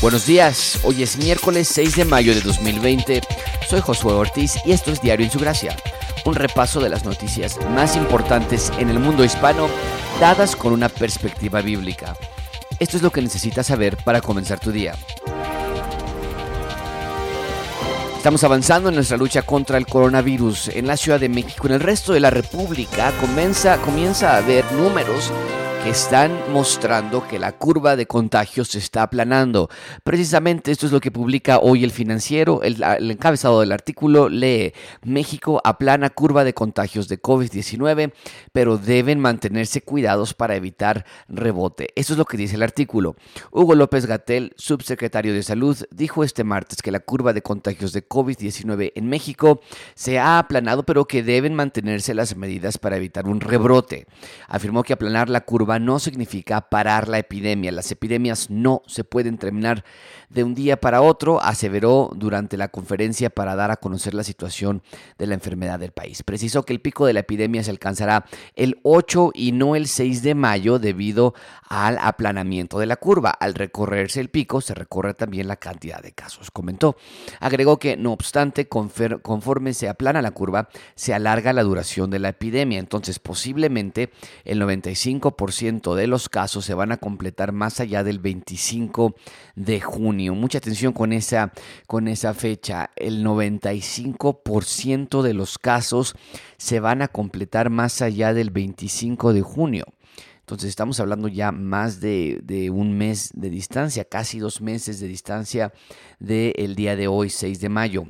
Buenos días, hoy es miércoles 6 de mayo de 2020. Soy Josué Ortiz y esto es Diario en su Gracia, un repaso de las noticias más importantes en el mundo hispano dadas con una perspectiva bíblica. Esto es lo que necesitas saber para comenzar tu día. Estamos avanzando en nuestra lucha contra el coronavirus en la Ciudad de México. En el resto de la República comienza, comienza a haber números que están mostrando que la curva de contagios se está aplanando. Precisamente esto es lo que publica hoy el financiero. El, encabezado del artículo lee, México aplana curva de contagios de COVID-19, pero deben mantenerse cuidados para evitar rebote. Eso es lo que dice el artículo. Hugo López Gatel, subsecretario de Salud, dijo este martes que la curva de contagios de COVID-19 en México se ha aplanado, pero que deben mantenerse las medidas para evitar un rebrote. Afirmó que aplanar la curva no significa parar la epidemia. Las epidemias no se pueden terminar de un día para otro, aseveró durante la conferencia para dar a conocer la situación de la enfermedad del país. Precisó que el pico de la epidemia se alcanzará el 8 y no el 6 de mayo debido al aplanamiento de la curva. Al recorrerse el pico, se recorre también la cantidad de casos, comentó. Agregó que, no obstante, conforme se aplana la curva, se alarga la duración de la epidemia. Entonces, posiblemente el 95% de los casos se van a completar más allá del 25 de junio. Mucha atención con esa, con esa fecha. El 95% de los casos se van a completar más allá del 25 de junio. Entonces estamos hablando ya más de, de, un mes de distancia, casi dos meses de distancia del día de hoy, 6 de mayo.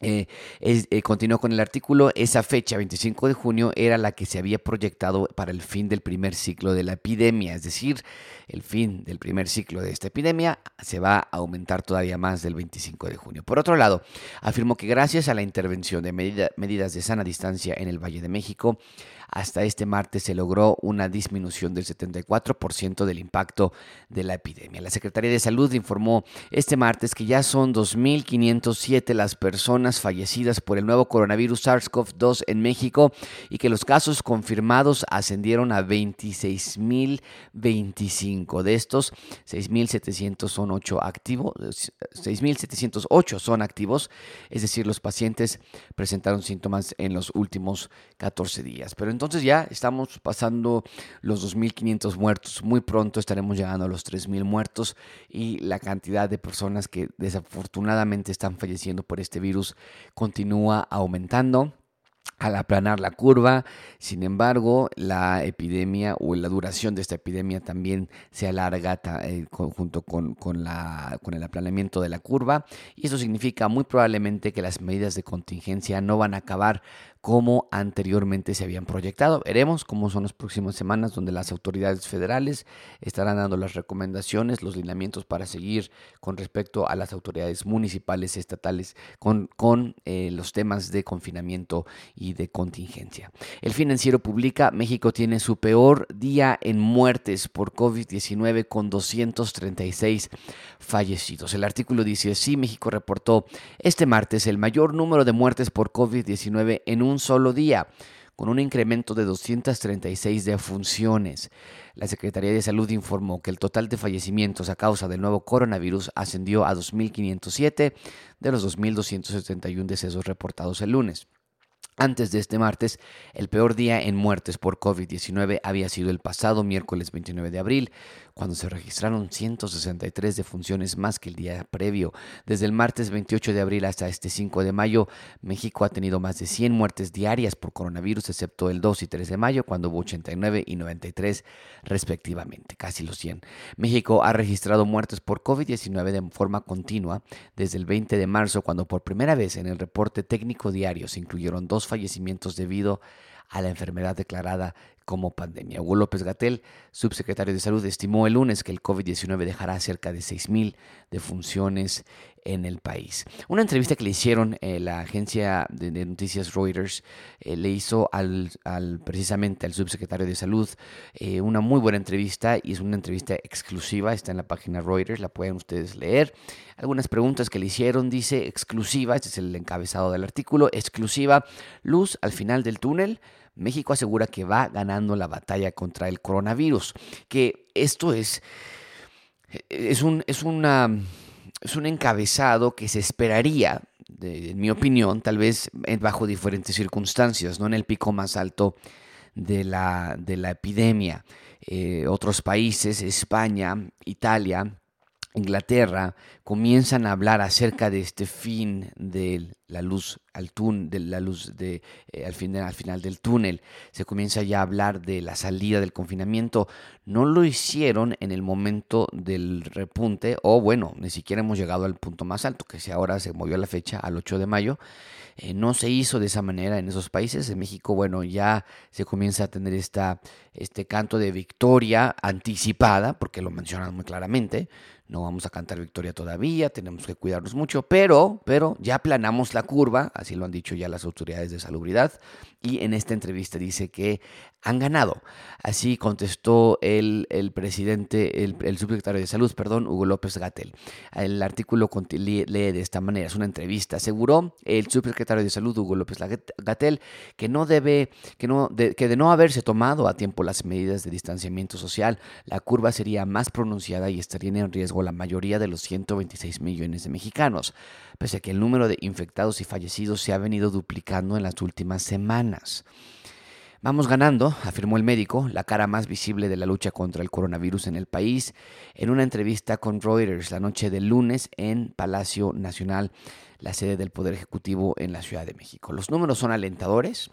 Eh, eh, continuó con el artículo, esa fecha, 25 de junio, era la que se había proyectado para el fin del primer ciclo de la epidemia, es decir, el fin del primer ciclo de esta epidemia se va a aumentar todavía más del 25 de junio. Por otro lado, afirmó que gracias a la intervención de medidas de sana distancia en el Valle de México, hasta este martes se logró una disminución del 74% del impacto de la epidemia. La Secretaría de Salud informó este martes que ya son 2.507 las personas fallecidas por el nuevo coronavirus SARS-CoV-2 en México y que los casos confirmados ascendieron a 26.025. De estos, 6.700 son activos, 6.708 son activos, es decir, los pacientes presentaron síntomas en los últimos 14 días. Pero entonces ya estamos pasando los 2.500 muertos. Muy pronto estaremos llegando a los 3.000 muertos y la cantidad de personas que desafortunadamente están falleciendo por este virus continúa aumentando al aplanar la curva. Sin embargo, la epidemia o la duración de esta epidemia también se alarga eh, junto con, la, con el aplanamiento de la curva y eso significa muy probablemente que las medidas de contingencia no van a acabar como anteriormente se habían proyectado. Veremos cómo son las próximas semanas donde las autoridades federales estarán dando las recomendaciones, los lineamientos para seguir con respecto a las autoridades municipales, estatales, con, con eh, los temas de confinamiento y de contingencia. El financiero publica, México tiene su peor día en muertes por COVID-19 con 236 fallecidos. El artículo dice, sí, México reportó este martes el mayor número de muertes por COVID-19 en un solo día, con un incremento de 236 defunciones. La Secretaría de Salud informó que el total de fallecimientos a causa del nuevo coronavirus ascendió a 2.507 de los 2.271 decesos reportados el lunes. Antes de este martes, el peor día en muertes por COVID-19 había sido el pasado miércoles 29 de abril, cuando se registraron 163 defunciones más que el día previo. Desde el martes 28 de abril hasta este 5 de mayo, México ha tenido más de 100 muertes diarias por coronavirus, excepto el 2 y 3 de mayo, cuando hubo 89 y 93 respectivamente, casi los 100. México ha registrado muertes por COVID-19 de forma continua desde el 20 de marzo, cuando por primera vez en el reporte técnico diario se incluyeron dos fallecimientos debido a la enfermedad declarada como pandemia. Hugo López Gatel, subsecretario de Salud, estimó el lunes que el COVID-19 dejará cerca de 6.000 defunciones en el país. Una entrevista que le hicieron eh, la agencia de, noticias Reuters eh, le hizo al, precisamente al subsecretario de Salud eh, una muy buena entrevista y es una entrevista exclusiva, está en la página Reuters, la pueden ustedes leer. Algunas preguntas que le hicieron, dice exclusiva, este es el encabezado del artículo, exclusiva, luz al final del túnel. México asegura que va ganando la batalla contra el coronavirus, que esto es es un, es una, es un encabezado que se esperaría, en mi opinión, tal vez bajo diferentes circunstancias, no en el pico más alto de la, de la epidemia. Eh, otros países, España, Italia, Inglaterra comienzan a hablar acerca de este fin de la luz al de la luz de, eh, al, final, al final del túnel. Se comienza ya a hablar de la salida del confinamiento. No lo hicieron en el momento del repunte, o bueno, ni siquiera hemos llegado al punto más alto, que si ahora se movió la fecha al 8 de mayo. Eh, no se hizo de esa manera en esos países. En México, bueno, ya se comienza a tener esta, este canto de victoria anticipada, porque lo mencionan muy claramente. No vamos a cantar victoria todavía, tenemos que cuidarnos mucho, pero, pero ya planamos la curva, así lo han dicho ya las autoridades de salubridad, y en esta entrevista dice que han ganado. Así contestó el, el presidente, el, subsecretario de Salud, perdón, Hugo López Gatel. El artículo lee, de esta manera, es una entrevista. Aseguró el subsecretario de Salud, Hugo López Gatel, que no debe, que no, de, que de no haberse tomado a tiempo las medidas de distanciamiento social, la curva sería más pronunciada y estarían en riesgo la mayoría de los 126 millones de mexicanos, pese a que el número de infectados y fallecidos se ha venido duplicando en las últimas semanas. Vamos ganando, afirmó el médico, la cara más visible de la lucha contra el coronavirus en el país, en una entrevista con Reuters la noche del lunes en Palacio Nacional, la sede del Poder Ejecutivo en la Ciudad de México. Los números son alentadores,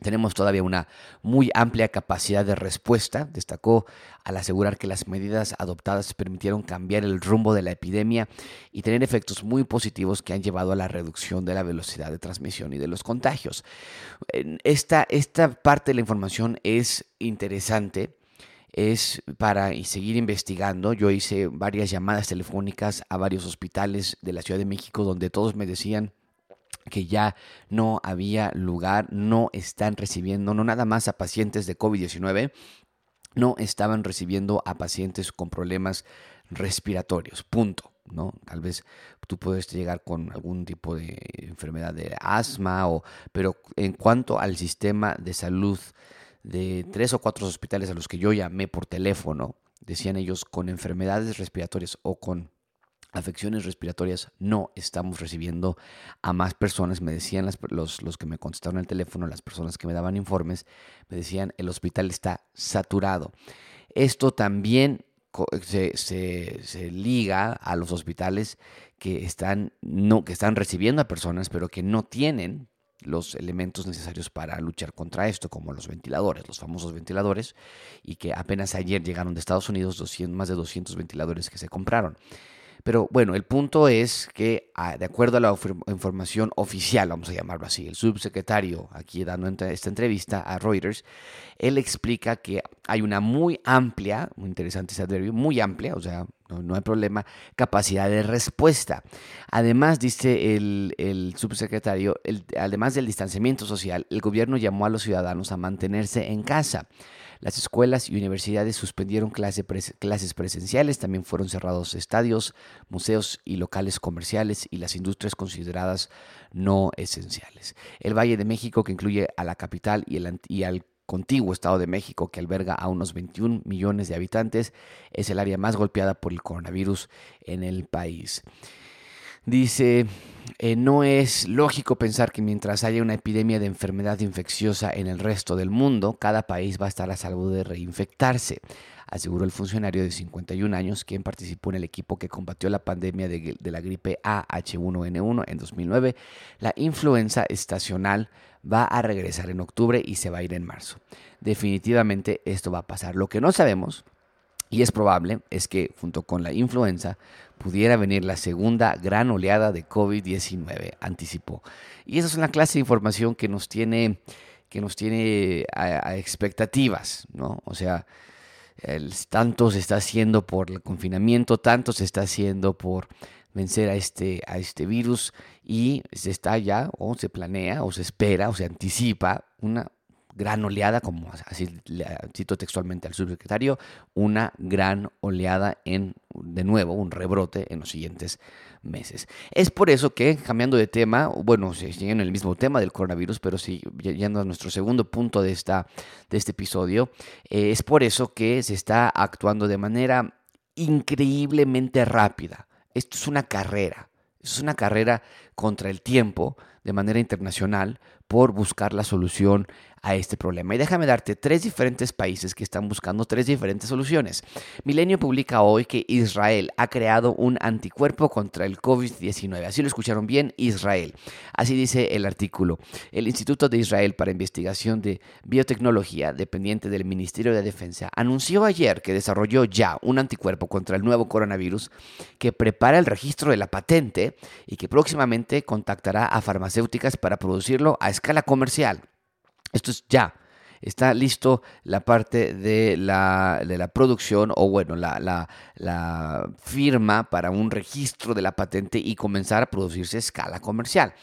tenemos todavía una muy amplia capacidad de respuesta, destacó al asegurar que las medidas adoptadas permitieron cambiar el rumbo de la epidemia y tener efectos muy positivos que han llevado a la reducción de la velocidad de transmisión y de los contagios. Esta, esta parte de la información es interesante es para seguir investigando. Yo hice varias llamadas telefónicas a varios hospitales de la Ciudad de México donde todos me decían que ya no había lugar, no están recibiendo, no nada más a pacientes de COVID-19, no estaban recibiendo a pacientes con problemas respiratorios, punto. ¿no? Tal vez tú puedes llegar con algún tipo de enfermedad de asma, o, pero en cuanto al sistema de salud de tres o cuatro hospitales a los que yo llamé por teléfono, decían ellos con enfermedades respiratorias o con afecciones respiratorias no estamos recibiendo a más personas. Me decían los, los que me contestaron el teléfono, las personas que me daban informes, me decían el hospital está saturado. Esto también se, se, liga a los hospitales que están, no, que están recibiendo a personas, pero que no tienen los elementos necesarios para luchar contra esto, como los ventiladores, los famosos ventiladores, y que apenas ayer llegaron de Estados Unidos 200, más de 200 ventiladores que se compraron. Pero bueno, el punto es que, ah, de acuerdo a la información oficial, vamos a llamarlo así, el subsecretario aquí dando esta entrevista a Reuters, él explica que hay una muy amplia, muy interesante ese adverbio, muy amplia, o sea, no, hay problema, capacidad de respuesta. Además, dice el, el subsecretario, además del distanciamiento social, el gobierno llamó a los ciudadanos a mantenerse en casa. Las escuelas y universidades suspendieron clases presenciales, también fueron cerrados estadios, museos y locales comerciales y las industrias consideradas no esenciales. El Valle de México, que incluye a la capital y, el, y al contiguo Estado de México, que alberga a unos 21 millones de habitantes, es el área más golpeada por el coronavirus en el país. Dice, eh, no es lógico pensar que mientras haya una epidemia de enfermedad infecciosa en el resto del mundo, cada país va a estar a salvo de reinfectarse, aseguró el funcionario de 51 años, quien participó en el equipo que combatió la pandemia de, de la gripe AH1N1 en 2009. La influenza estacional va a regresar en octubre y se va a ir en marzo. Definitivamente esto va a pasar. Lo que no sabemos y es probable es que junto con la influenza pudiera venir la segunda gran oleada de COVID-19, anticipó. Y esa es una clase de información que nos tiene, que nos tiene a, expectativas, ¿no? O sea, tanto se está haciendo por el confinamiento, tanto se está haciendo por vencer a este, a este virus y se está ya o se planea o se espera o se anticipa una gran oleada, como así cito textualmente al subsecretario, una gran oleada en, de nuevo, un rebrote en los siguientes meses. Es por eso que, cambiando de tema, bueno, siguen en el mismo tema del coronavirus, pero sí, yendo a nuestro segundo punto de, esta, este episodio, eh, es por eso que se está actuando de manera increíblemente rápida. Esto es una carrera, es una carrera contra el tiempo de manera internacional por buscar la solución a este problema. Y déjame darte tres diferentes países que están buscando tres diferentes soluciones. Milenio publica hoy que Israel ha creado un anticuerpo contra el COVID-19. Así lo escucharon bien, Israel. Así dice el artículo. El Instituto de Israel para Investigación de Biotecnología, dependiente del Ministerio de Defensa, anunció ayer que desarrolló ya un anticuerpo contra el nuevo coronavirus que prepara el registro de la patente y que próximamente contactará a farmacéuticas para producirlo a escala comercial. Esto es ya. Está listo la parte de la, de la producción o bueno, la, la, la firma para un registro de la patente y comenzar a producirse a escala comercial.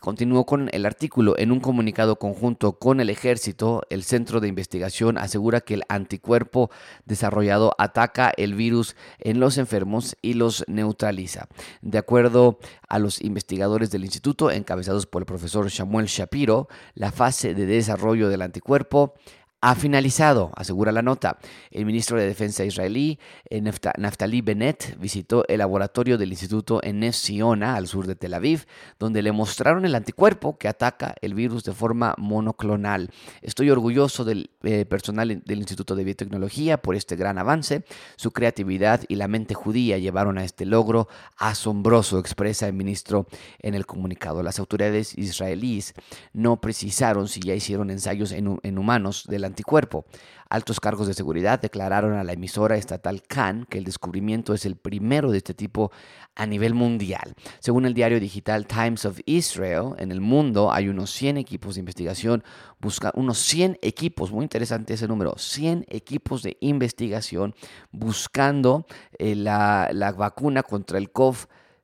Continuó con el artículo. En un comunicado conjunto con el ejército, el Centro de Investigación asegura que el anticuerpo desarrollado ataca el virus en los enfermos y los neutraliza. De acuerdo a los investigadores del instituto, encabezados por el profesor Samuel Shapiro, la fase de desarrollo del anticuerpo ha finalizado, asegura la nota. El ministro de Defensa israelí, eh, Naftali Bennett, visitó el laboratorio del instituto en Nef al sur de Tel Aviv, donde le mostraron el anticuerpo que ataca el virus de forma monoclonal. Estoy orgulloso del eh, personal del Instituto de Biotecnología por este gran avance. Su creatividad y la mente judía llevaron a este logro asombroso, expresa el ministro en el comunicado. Las autoridades israelíes no precisaron si ya hicieron ensayos en, en humanos de la anticuerpo. Altos cargos de seguridad declararon a la emisora estatal Khan que el descubrimiento es el primero de este tipo a nivel mundial. Según el diario digital Times of Israel, en el mundo hay unos 100 equipos de investigación, busca unos 100 equipos, muy interesante ese número, 100 equipos de investigación buscando eh, la, la vacuna contra el COVID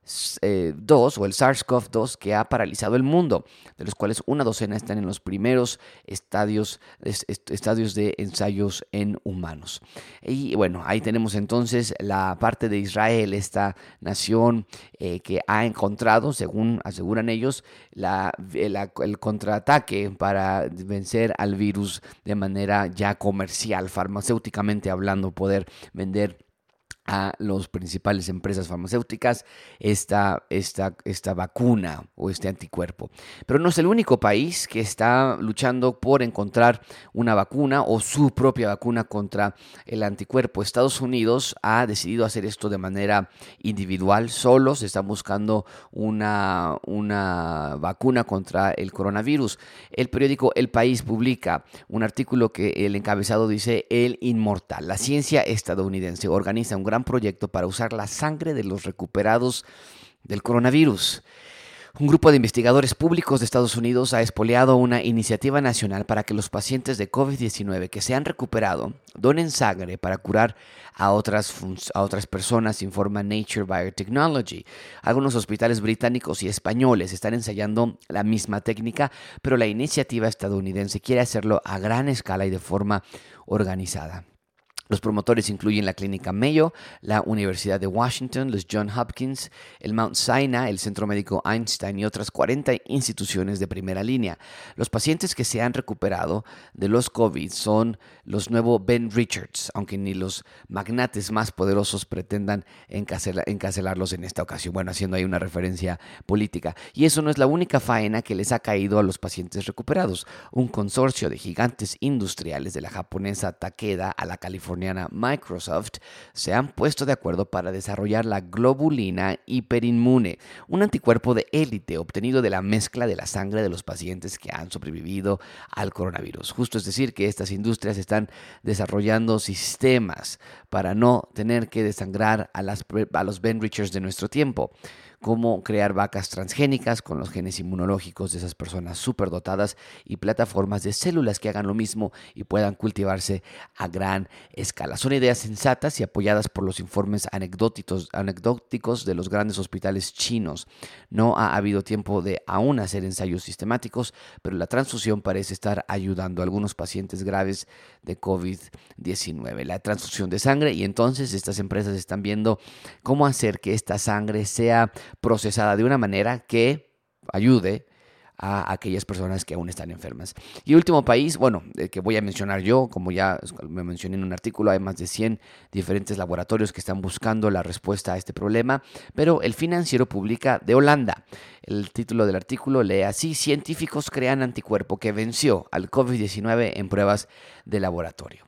2 eh, o el SARS-CoV-2 que ha paralizado el mundo, de los cuales una docena están en los primeros estadios, estadios de ensayos en humanos. Y bueno, ahí tenemos entonces la parte de Israel, esta nación eh, que ha encontrado, según aseguran ellos, la, el contraataque para vencer al virus de manera ya comercial, farmacéuticamente hablando, poder vender a las principales empresas farmacéuticas esta, esta, esta vacuna o este anticuerpo. Pero no es el único país que está luchando por encontrar una vacuna o su propia vacuna contra el anticuerpo. Estados Unidos ha decidido hacer esto de manera individual, solos, están buscando una, una vacuna contra el coronavirus. El periódico El País publica un artículo que el encabezado dice El Inmortal. La ciencia estadounidense organiza un gran proyecto para usar la sangre de los recuperados del coronavirus. Un grupo de investigadores públicos de Estados Unidos ha espoleado una iniciativa nacional para que los pacientes de COVID-19 que se han recuperado donen sangre para curar a otras, a otras personas, informa Nature Biotechnology. Algunos hospitales británicos y españoles están ensayando la misma técnica, pero la iniciativa estadounidense quiere hacerlo a gran escala y de forma organizada. Los promotores incluyen la Clínica Mayo, la Universidad de Washington, los John Hopkins, el Mount Sinai, el Centro Médico Einstein y otras 40 instituciones de primera línea. Los pacientes que se han recuperado de los COVID son los nuevos Ben Richards, aunque ni los magnates más poderosos pretendan encarcelarlos en esta ocasión. Bueno, haciendo ahí una referencia política. Y eso no es la única faena que les ha caído a los pacientes recuperados. Un consorcio de gigantes industriales de la japonesa Takeda a la California Microsoft se han puesto de acuerdo para desarrollar la globulina hiperinmune, un anticuerpo de élite obtenido de la mezcla de la sangre de los pacientes que han sobrevivido al coronavirus. Justo es decir, que estas industrias están desarrollando sistemas para no tener que desangrar a, las, a los Ben Richards de nuestro tiempo cómo crear vacas transgénicas con los genes inmunológicos de esas personas superdotadas y plataformas de células que hagan lo mismo y puedan cultivarse a gran escala. Son ideas sensatas y apoyadas por los informes anecdóticos, anecdóticos de los grandes hospitales chinos. No ha habido tiempo de aún hacer ensayos sistemáticos, pero la transfusión parece estar ayudando a algunos pacientes graves de COVID-19. La transfusión de sangre y entonces estas empresas están viendo cómo hacer que esta sangre sea procesada de una manera que ayude a aquellas personas que aún están enfermas. Y último país, bueno, que voy a mencionar yo, como ya me mencioné en un artículo, hay más de 100 diferentes laboratorios que están buscando la respuesta a este problema, pero el financiero publica de Holanda. El título del artículo lee así, científicos crean anticuerpo que venció al COVID-19 en pruebas de laboratorio.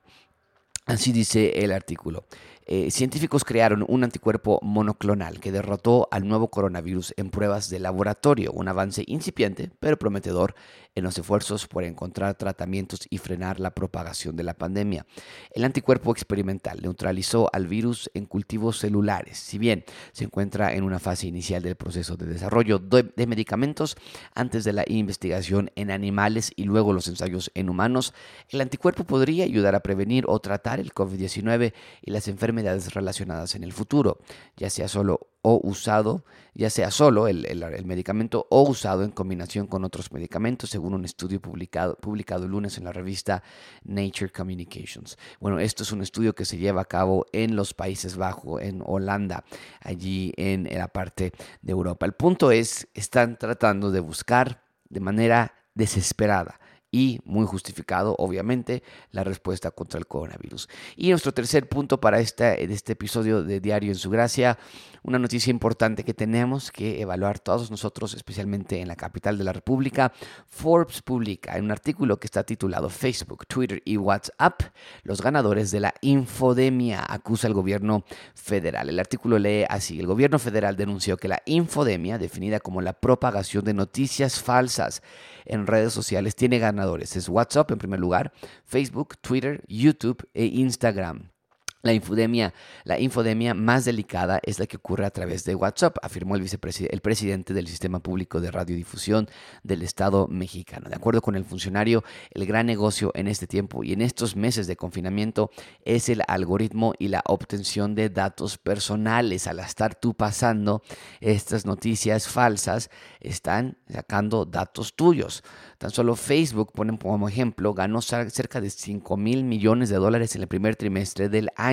Así dice el artículo. Eh, científicos crearon un anticuerpo monoclonal que derrotó al nuevo coronavirus en pruebas de laboratorio, un avance incipiente pero prometedor en los esfuerzos por encontrar tratamientos y frenar la propagación de la pandemia. El anticuerpo experimental neutralizó al virus en cultivos celulares. Si bien se encuentra en una fase inicial del proceso de desarrollo de, medicamentos antes de la investigación en animales y luego los ensayos en humanos, el anticuerpo podría ayudar a prevenir o tratar el COVID-19 y las enfermedades relacionadas en el futuro, ya sea solo o usado, ya sea solo el, medicamento o usado en combinación con otros medicamentos, según un estudio publicado, publicado el lunes en la revista Nature Communications. Bueno, esto es un estudio que se lleva a cabo en los Países Bajos, en Holanda, allí en la parte de Europa. El punto es, están tratando de buscar de manera desesperada y muy justificado, obviamente, la respuesta contra el coronavirus. Y nuestro tercer punto para este, este episodio de Diario en su Gracia una noticia importante que tenemos que evaluar todos nosotros, especialmente en la capital de la República. Forbes publica en un artículo que está titulado Facebook, Twitter y WhatsApp, los ganadores de la infodemia, acusa al gobierno federal. El artículo lee así, el gobierno federal denunció que la infodemia, definida como la propagación de noticias falsas en redes sociales, tiene ganadores. Es WhatsApp en primer lugar, Facebook, Twitter, YouTube e Instagram. La infodemia, la infodemia más delicada es la que ocurre a través de WhatsApp, afirmó el, el presidente del Sistema Público de Radiodifusión del Estado mexicano. De acuerdo con el funcionario, el gran negocio en este tiempo y en estos meses de confinamiento es el algoritmo y la obtención de datos personales. Al estar tú pasando estas noticias falsas, están sacando datos tuyos. Tan solo Facebook, ponen como ejemplo, ganó cerca de 5 mil millones de dólares en el primer trimestre del año.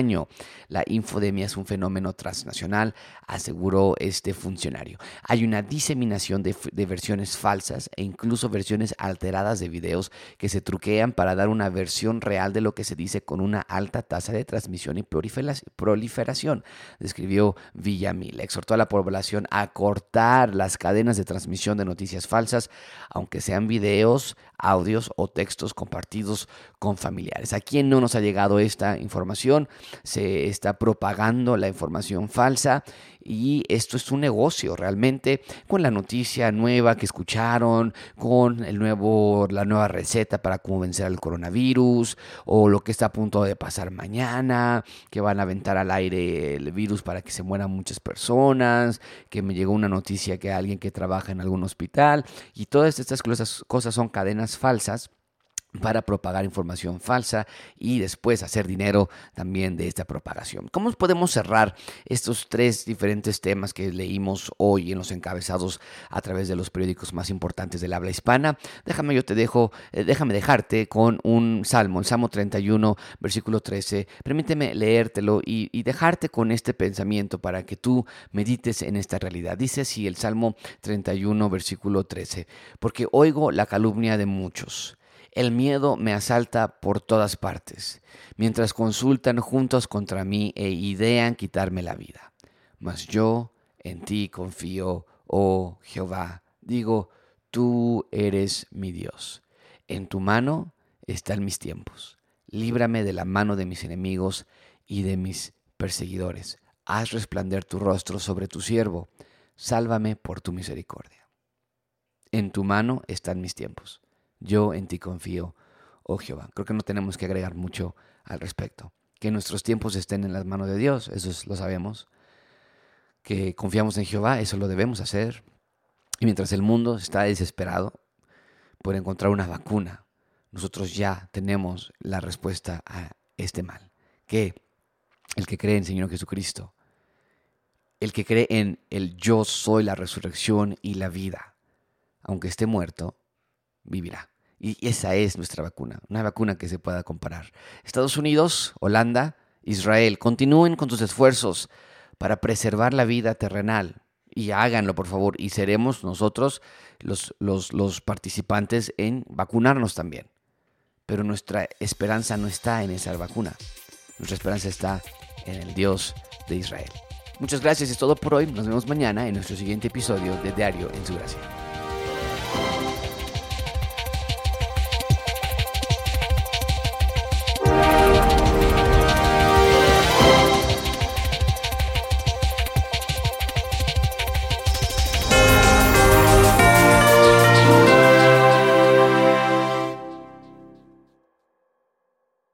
La infodemia es un fenómeno transnacional, aseguró este funcionario. Hay una diseminación de, versiones falsas e incluso versiones alteradas de videos que se truquean para dar una versión real de lo que se dice con una alta tasa de transmisión y proliferación, describió Villamil. Exhortó a la población a cortar las cadenas de transmisión de noticias falsas, aunque sean videos audios o textos compartidos con familiares. ¿A quién no nos ha llegado esta información? Se está propagando la información falsa y esto es un negocio realmente con la noticia nueva que escucharon, con el nuevo, la nueva receta para cómo vencer al coronavirus o lo que está a punto de pasar mañana, que van a aventar al aire el virus para que se mueran muchas personas, que me llegó una noticia que alguien que trabaja en algún hospital y todas estas cosas, cosas son cadenas falsas para propagar información falsa y después hacer dinero también de esta propagación. ¿Cómo podemos cerrar estos tres diferentes temas que leímos hoy en los encabezados a través de los periódicos más importantes del habla hispana? Déjame yo te dejo, eh, déjame dejarte con un salmo, el Salmo 31, versículo 13. Permíteme leértelo y, y dejarte con este pensamiento para que tú medites en esta realidad. Dice así el Salmo 31, versículo 13, porque oigo la calumnia de muchos el miedo me asalta por todas partes, mientras consultan juntos contra mí e idean quitarme la vida. Mas yo en ti confío, oh Jehová. Digo, tú eres mi Dios. En tu mano están mis tiempos. Líbrame de la mano de mis enemigos y de mis perseguidores. Haz resplandecer tu rostro sobre tu siervo. Sálvame por tu misericordia. En tu mano están mis tiempos. Yo en ti confío, oh Jehová. Creo que no tenemos que agregar mucho al respecto. Que nuestros tiempos estén en las manos de Dios, eso lo sabemos. Que confiamos en Jehová, eso lo debemos hacer. Y mientras el mundo está desesperado por encontrar una vacuna, nosotros ya tenemos la respuesta a este mal. Que el que cree en Señor Jesucristo, el que cree en el yo soy la resurrección y la vida, aunque esté muerto, vivirá. Y esa es nuestra vacuna, una vacuna que se pueda comparar. Estados Unidos, Holanda, Israel, continúen con sus esfuerzos para preservar la vida terrenal y háganlo por favor y seremos nosotros los, los, los participantes en vacunarnos también. Pero nuestra esperanza no está en esa vacuna. Nuestra esperanza está en el Dios de Israel. Muchas gracias, es todo por hoy. Nos vemos mañana en nuestro siguiente episodio de Diario en su Gracia.